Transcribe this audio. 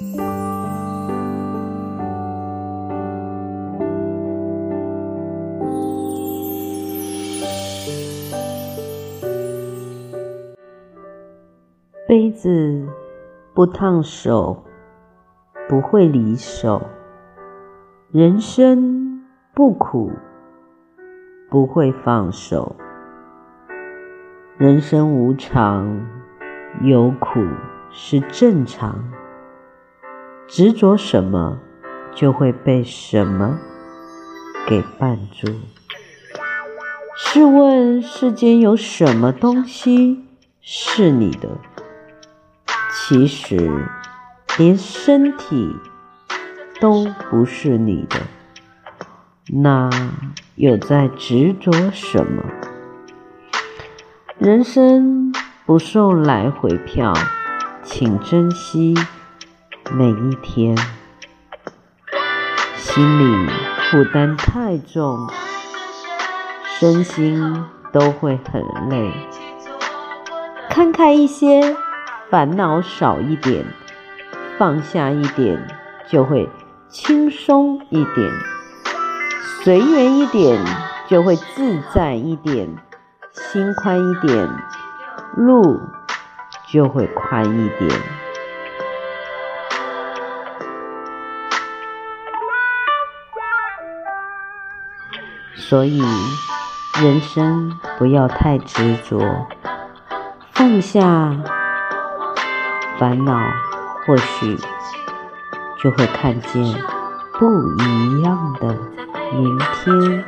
杯子不烫手，不会离手；人生不苦，不会放手。人生无常，有苦是正常。执着什么，就会被什么给绊住。试问世间有什么东西是你的？其实，连身体都不是你的，那又在执着什么？人生不送来回票，请珍惜每一天。心里负担太重，身心都会很累。看开一些，烦恼少一点，放下一点，就会轻松一点；随缘一点，就会自在一点；心宽一点，路就会宽一点。所以，人生不要太执着，放下烦恼，或许就会看见不一样的明天。